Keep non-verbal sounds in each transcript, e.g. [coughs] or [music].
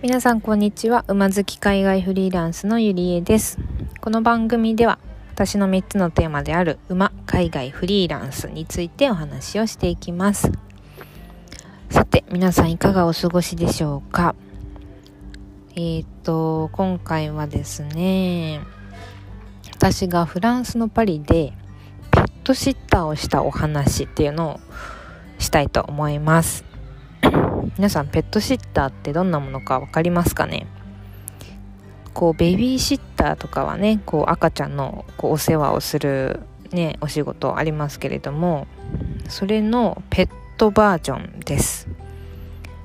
皆さんこんにちは。馬好き海外フリーランスのゆりえです。この番組では私の3つのテーマである馬海外フリーランスについてお話をしていきます。さて皆さんいかがお過ごしでしょうか？えっ、と今回はですね私がフランスのパリでペットシッターをしたお話っていうのをしたいと思います。皆さんペットシッターってどんなものか分かりますかね？こうベビーシッターとかはねこう赤ちゃんのこうお世話をするねお仕事ありますけれどもそれのペットバージョンです。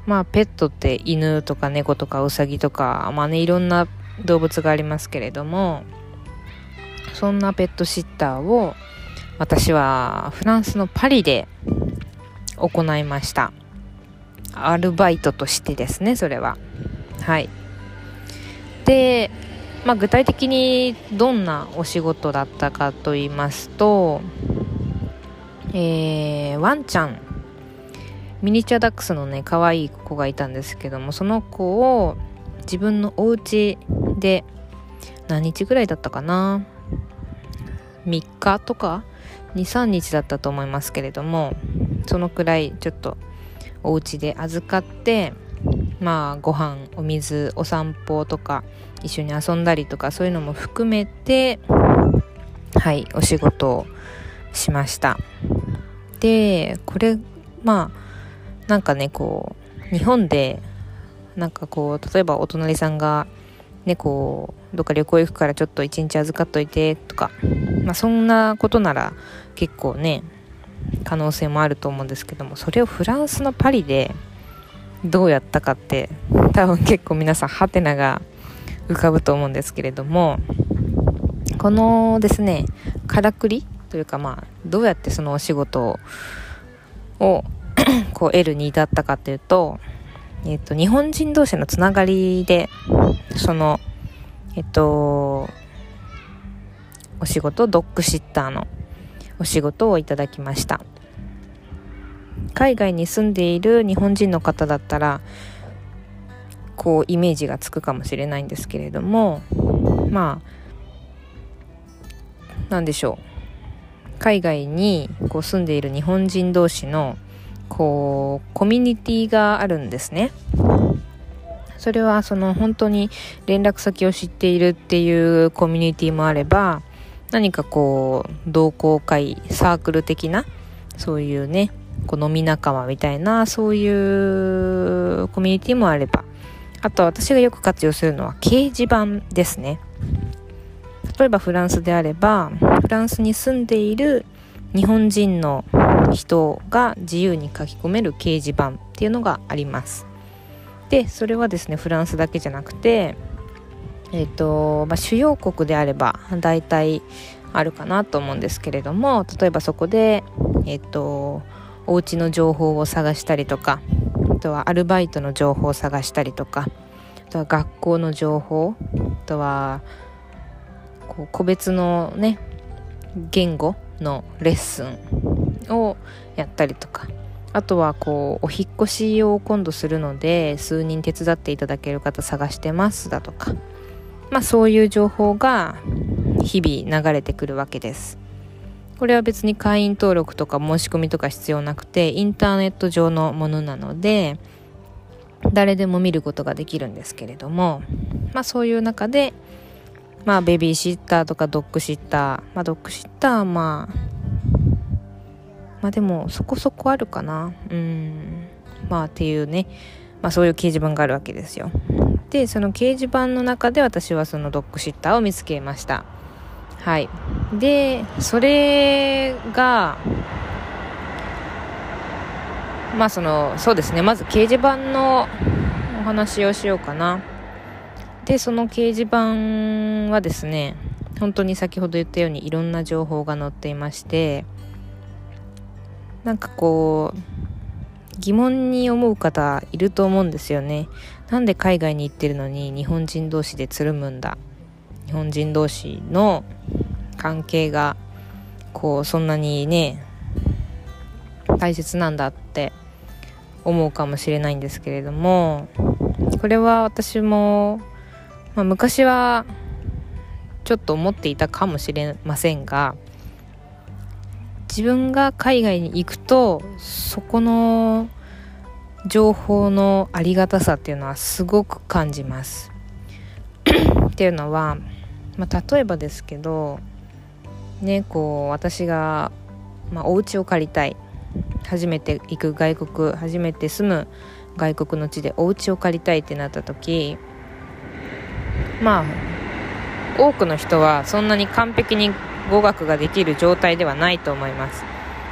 まあペットって犬とか猫とかウサギとかまあねいろんな動物がありますけれどもそんなペットシッターを私はフランスのパリで行いました。アルバイトとしてですねそれは。はい。で、まあ、具体的にどんなお仕事だったかと言いますと、えー、ワンちゃん。ミニチュアダックスのね可愛い子がいたんですけどもその子を自分のお家で何日ぐらいだったかな？3日とか？23日だったと思いますけれどもそのくらいちょっとお家で預かってまあご飯お水お散歩とか一緒に遊んだりとかそういうのも含めてはいお仕事をしました。でこれまあなんかねこう日本でなんかこう例えばお隣さんがねこうどっか旅行行くからちょっと一日預かっといてとかまあそんなことなら結構ね可能性もあると思うんですけどもそれをフランスのパリでどうやったかって多分結構皆さんハテナが浮かぶと思うんですけれどもこのですねからくりというかまあどうやってそのお仕事を [coughs] こう得るに至ったかというと,、えっと日本人同士のつながりでそのえっとお仕事ドッグシッターのお仕事をいただきました。海外に住んでいる日本人の方だったらこうイメージがつくかもしれないんですけれどもまあ何でしょう。海外にこう住んでいる日本人同士のこうコミュニティがあるんですね。それはその本当に連絡先を知っているっていうコミュニティもあれば何かこう同好会サークル的なそういうねこう飲み仲間みたいなそういうコミュニティもあれば。あと私がよく活用するのは掲示板ですね。例えばフランスであればフランスに住んでいる日本人の人が自由に書き込める掲示板っていうのがあります。でそれはですねフランスだけじゃなくてえ、ー、と、まあ、主要国であれば大体あるかなと思うんですけれども例えばそこでえっ、ー、とお家の情報を探したりとかあとはアルバイトの情報を探したりとかあとは学校の情報あとはこう個別のね言語のレッスンをやったりとかあとはこうお引っ越しを今度するので数人手伝っていただける方探してますだとか。まあ、そういう情報が日々流れてくるわけです。これは別に会員登録とか申し込みとか必要なくてインターネット上のものなので誰でも見ることができるんですけれども、まあ、そういう中で、まあ、ベビーシッターとかドッグシッター、まあ、ドッグシッターはまあまあでもそこそこあるかな。うん。まあっていうね、まあ、そういう掲示板があるわけですよ。でその掲示板の中で私はそのドッグシッターを見つけました。はい。でそれがまあそのそうですね。まず掲示板のお話をしようかな。でその掲示板はですね本当に先ほど言ったようにいろんな情報が載っていましてなんかこう疑問に思う方いると思うんですよね。なんで海外に行ってるのに日本人同士でつるむんだ？日本人同士の関係がこうそんなにね大切なんだって思うかもしれないんですけれどもこれは私も、まあ、昔はちょっと思っていたかもしれませんが自分が海外に行くとそこの情報のありがたさっていうのはすごく感じます。[coughs] っていうのは、まあ、例えばですけどねこう私が、まあ、お家を借りたい。初めて行く外国初めて住む外国の地でお家を借りたいってなった時まあ多くの人はそんなに完璧に語学ができる状態ではないと思います。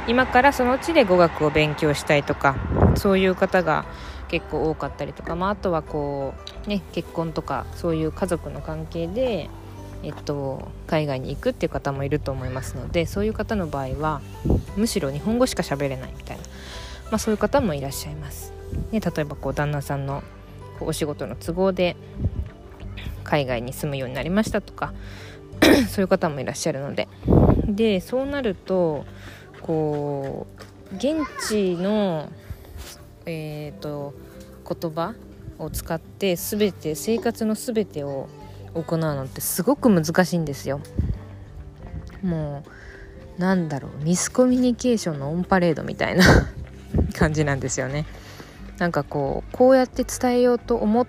今からその地で語学を勉強したいとかそういう方が結構多かったりとか、まあ、あとはこう、ね、結婚とかそういう家族の関係で、えっと、海外に行くっていう方もいると思いますのでそういう方の場合はむしろ日本語しか喋れないみたいな、まあ、そういう方もいらっしゃいます。ね、例えばこう旦那さんのお仕事の都合で海外に住むようになりましたとか [clears throat] そういう方もいらっしゃるのででそうなるとこう現地のえーと、言葉を使って全て生活の全てを行うのってすごく難しいんですよ。もうなんだろうミスコミュニケーションのオンパレードみたいな [laughs] 感じなんですよね。なんかこうこうやって伝えようと思っ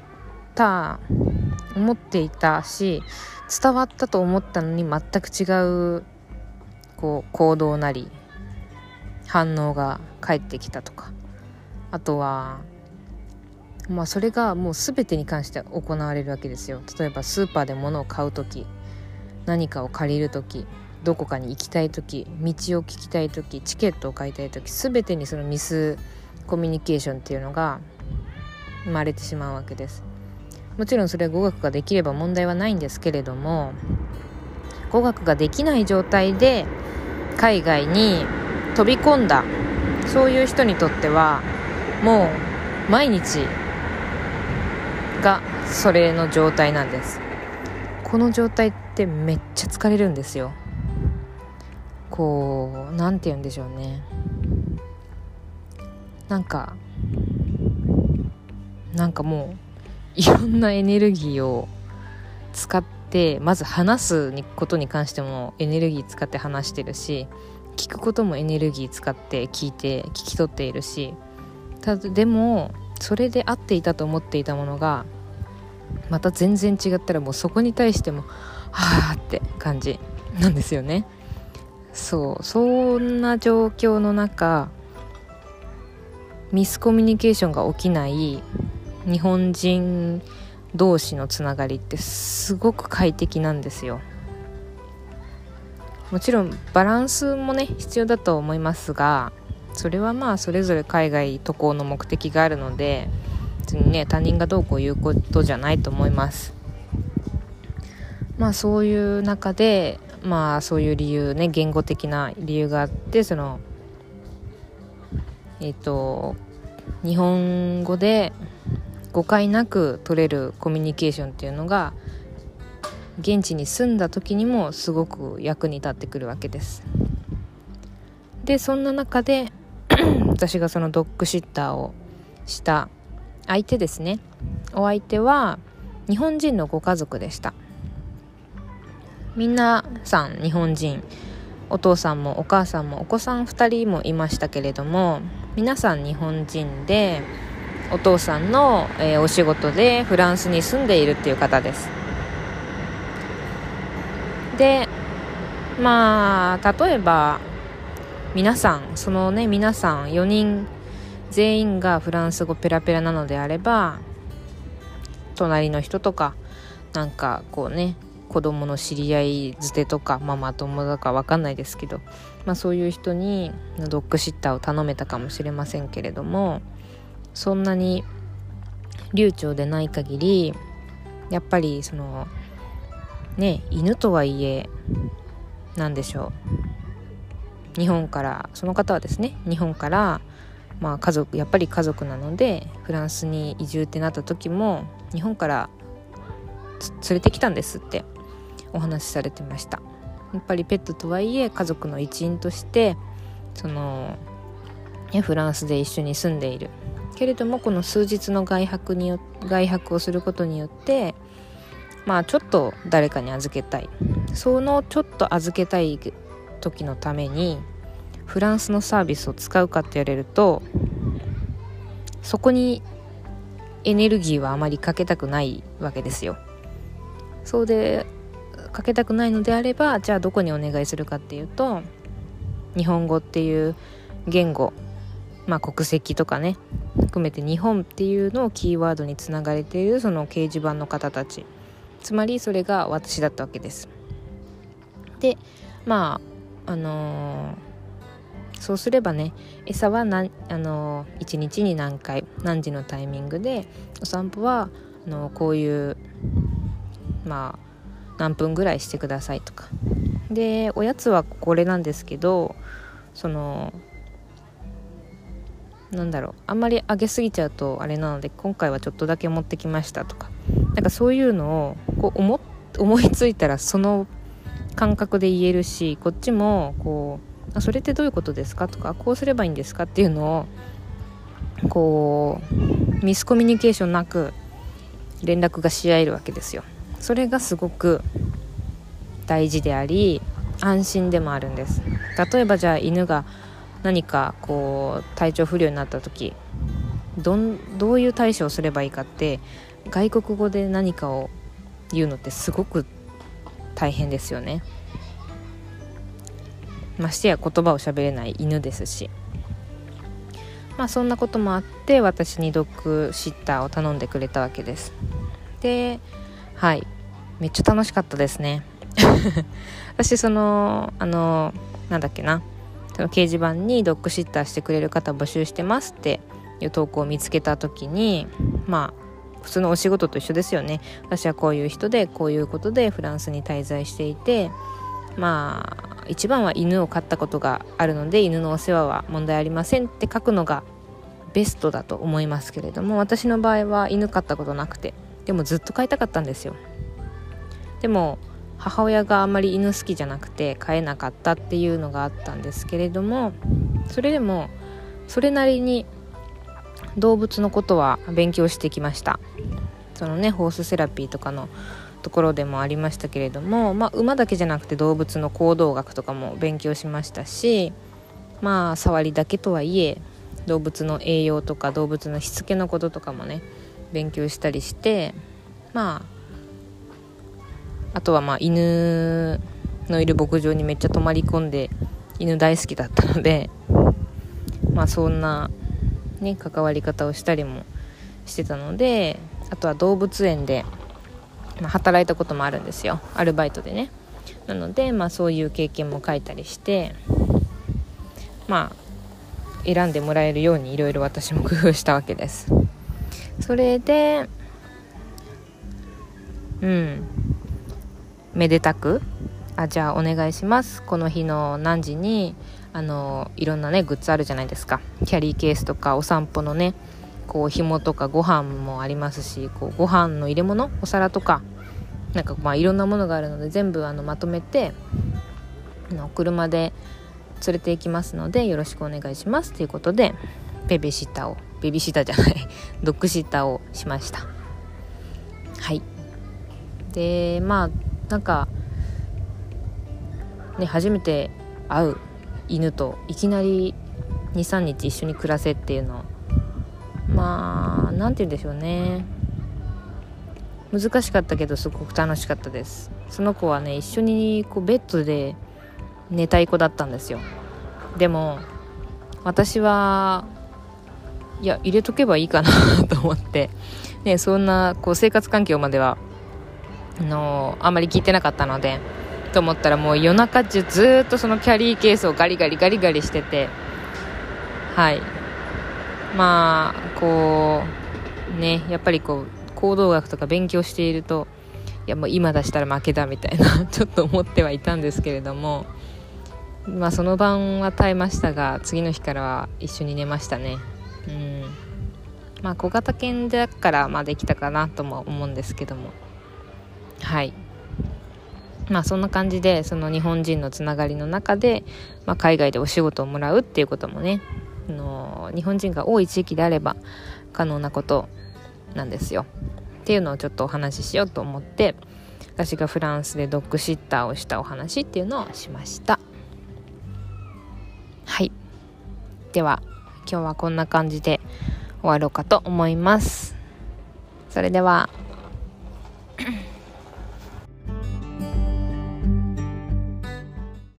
た思っていたし伝わったと思ったのに全く違うこう行動なり反応が返ってきたとかあとはまあそれがもう全てに関して行われるわけですよ。例えばスーパーで物を買う時何かを借りる時どこかに行きたい時道を聞きたい時チケットを買いたい時全てにそのミスコミュニケーションっていうのが生まれてしまうわけです。もちろんそれは語学ができれば問題はないんですけれども語学ができない状態で海外に飛び込んだそういう人にとってはもう毎日がそれの状態なんです。この状態ってめっちゃ疲れるんですよ。こう何て言うんでしょうね。なんかなんかもういろんなエネルギーを使ってまず話すことに関してもエネルギー使って話してるし聞くこともエネルギー使って聞いて聞き取っているしただでもそれで合っていたと思っていたものがまた全然違ったらもうそこに対してもはあって感じなんですよね。そうそんな状況の中ミスコミュニケーションが起きない日本人同士のつながりってすごく快適なんですよ。もちろんバランスもね必要だと思いますがそれはまあそれぞれ海外渡航の目的があるので別にね他人がどうこう言うことじゃないと思います。まあそういう中でまあそういう理由ね言語的な理由があってそのえっ、と日本語で誤解なく取れるコミュニケーションっていうのが現地に住んだ時にもすごく役に立ってくるわけです。でそんな中で [coughs] 私がそのドッグシッターをした相手ですね。お相手は日本人のご家族でした。皆さん日本人お父さんもお母さんもお子さん2人もいましたけれども皆さん日本人でお父さんの、えー、お仕事でフランスに住んでいるっていう方です。でまあ例えば皆さんそのね皆さん4人全員がフランス語ペラペラなのであれば隣の人とかなんかこうね子供の知り合いづてとかママ友だか分かんないですけど、まあ、そういう人にドッグシッターを頼めたかもしれませんけれどもそんなに流暢でない限りやっぱりそのね犬とはいえ何でしょう。日本からその方はですね日本からまあ家族やっぱり家族なのでフランスに移住ってなった時も日本から連れてきたんですってお話しされてました。やっぱりペットとはいえ家族の一員としてそのフランスで一緒に住んでいる。けれどもこの数日の外泊によ外泊をすることによってまあちょっと誰かに預けたい。そのちょっと預けたい時のためにフランスのサービスを使うかって言われるとそこにエネルギーはあまりかけたくないわけですよ。そうでかけたくないのであればじゃあどこにお願いするかっていうと日本語っていう言語まあ国籍とかね含めて日本っていうのをキーワードにつながれているその掲示板の方たちつまりそれが私だったわけですでまああのー、そうすればね餌はな、あのー、1日に何回何時のタイミングでお散歩はあのー、こういうまあ何分ぐらいしてくださいとか。でおやつはこれなんですけどそのなんだろうあんまり上げすぎちゃうとあれなので今回はちょっとだけ持ってきましたとか。なんかそういうのをこう思思いついたらその感覚で言えるしこっちもこうあそれってどういうことですか？とかこうすればいいんですか？っていうのをこうミスコミュニケーションなく連絡がし合えるわけですよ。それがすごく大事であり安心でもあるんです。例えばじゃあ犬が何かこう体調不良になった時どんどういう対処をすればいいかって外国語で何かを言うのってすごく大変ですよね。ましてや言葉を喋れない犬ですし。まあそんなこともあって私にドッグシッターを頼んでくれたわけです。ではい。めっちゃ楽しかったですね。[laughs] 私そのあのなんだっけな。その掲示板にドッグシッターしてくれる方募集してますっていう投稿を見つけた時にまあ普通のお仕事と一緒ですよね。私はこういう人でこういうことでフランスに滞在していてまあ一番は犬を飼ったことがあるので犬のお世話は問題ありませんって書くのがベストだと思いますけれども私の場合は犬飼ったことなくてでもずっと飼いたかったんですよ。でも母親があんまり犬好きじゃなくて飼えなかったっていうのがあったんですけれどもそれでもそれなりに動物のことは勉強してきました。そのねホースセラピーとかのところでもありましたけれども、まあ、馬だけじゃなくて動物の行動学とかも勉強しましたしまあ触りだけとはいえ動物の栄養とか動物のしつけのこととかもね勉強したりしてまああとはまあ犬のいる牧場にめっちゃ泊まり込んで犬大好きだったのでまあそんなね関わり方をしたりもしてたのであとは動物園で、まあ、働いたこともあるんですよ。アルバイトでね。なので、まあ、そういう経験も書いたりしてまあ選んでもらえるようにいろいろ私も工夫したわけです。それでうん。めでたく。あじゃあお願いします。この日の何時にあのいろんなねグッズあるじゃないですか。キャリーケースとかお散歩のねこう紐とかご飯もありますしこうご飯の入れ物お皿とかなんかまあいろんなものがあるので全部あのまとめての車で連れて行きますのでよろしくお願いしますということでベビーシッターをベビーシッターじゃない [laughs] ドッグシッターをしました。はい。でまあなんかね初めて会う犬といきなり23日一緒に暮らせっていうのまあ何て言うんでしょうね。難しかったけどすごく楽しかったです。その子はね一緒にこうベッドで寝たい子だったんですよ。でも私はいや入れとけばいいかなと思って。ねそんなこう生活環境まではあのあんまり聞いてなかったのでと思ったらもう夜中中ずっとそのキャリーケースをガリガリガリガリしてて。はい。まあこうねやっぱりこう行動学とか勉強しているといやもう今出したら負けだみたいな [laughs] ちょっと思ってはいたんですけれども。まあその晩は耐えましたが次の日からは一緒に寝ましたね。うん。まあ小型犬だからまあできたかなとも思うんですけども。はい。まあそんな感じでその日本人のつながりの中で、まあ、海外でお仕事をもらうっていうこともねあの日本人が多い地域であれば可能なことなんですよ。っていうのをちょっとお話ししようと思って私がフランスでドッグシッターをしたお話っていうのをしました。はい。では今日はこんな感じで終わろうかと思います。それでは。